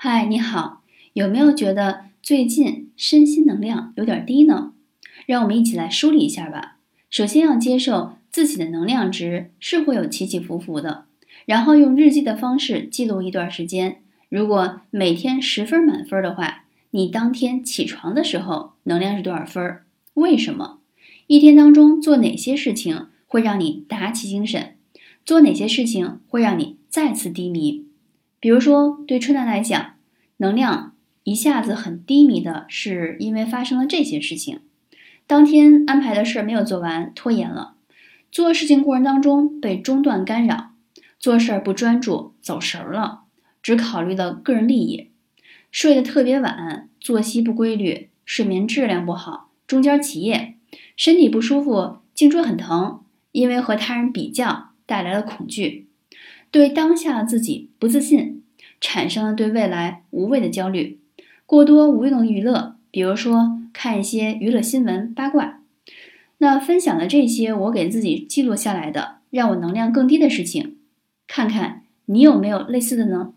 嗨，你好，有没有觉得最近身心能量有点低呢？让我们一起来梳理一下吧。首先要接受自己的能量值是会有起起伏伏的，然后用日记的方式记录一段时间。如果每天十分满分的话，你当天起床的时候能量是多少分？为什么？一天当中做哪些事情会让你打起精神？做哪些事情会让你再次低迷？比如说，对春兰来讲，能量一下子很低迷的是因为发生了这些事情：当天安排的事没有做完，拖延了；做事情过程当中被中断干扰；做事儿不专注，走神儿了，只考虑了个人利益；睡得特别晚，作息不规律，睡眠质量不好，中间起夜；身体不舒服，颈椎很疼，因为和他人比较带来了恐惧。对当下自己不自信，产生了对未来无谓的焦虑，过多无用的娱乐，比如说看一些娱乐新闻八卦。那分享了这些，我给自己记录下来的，让我能量更低的事情，看看你有没有类似的呢？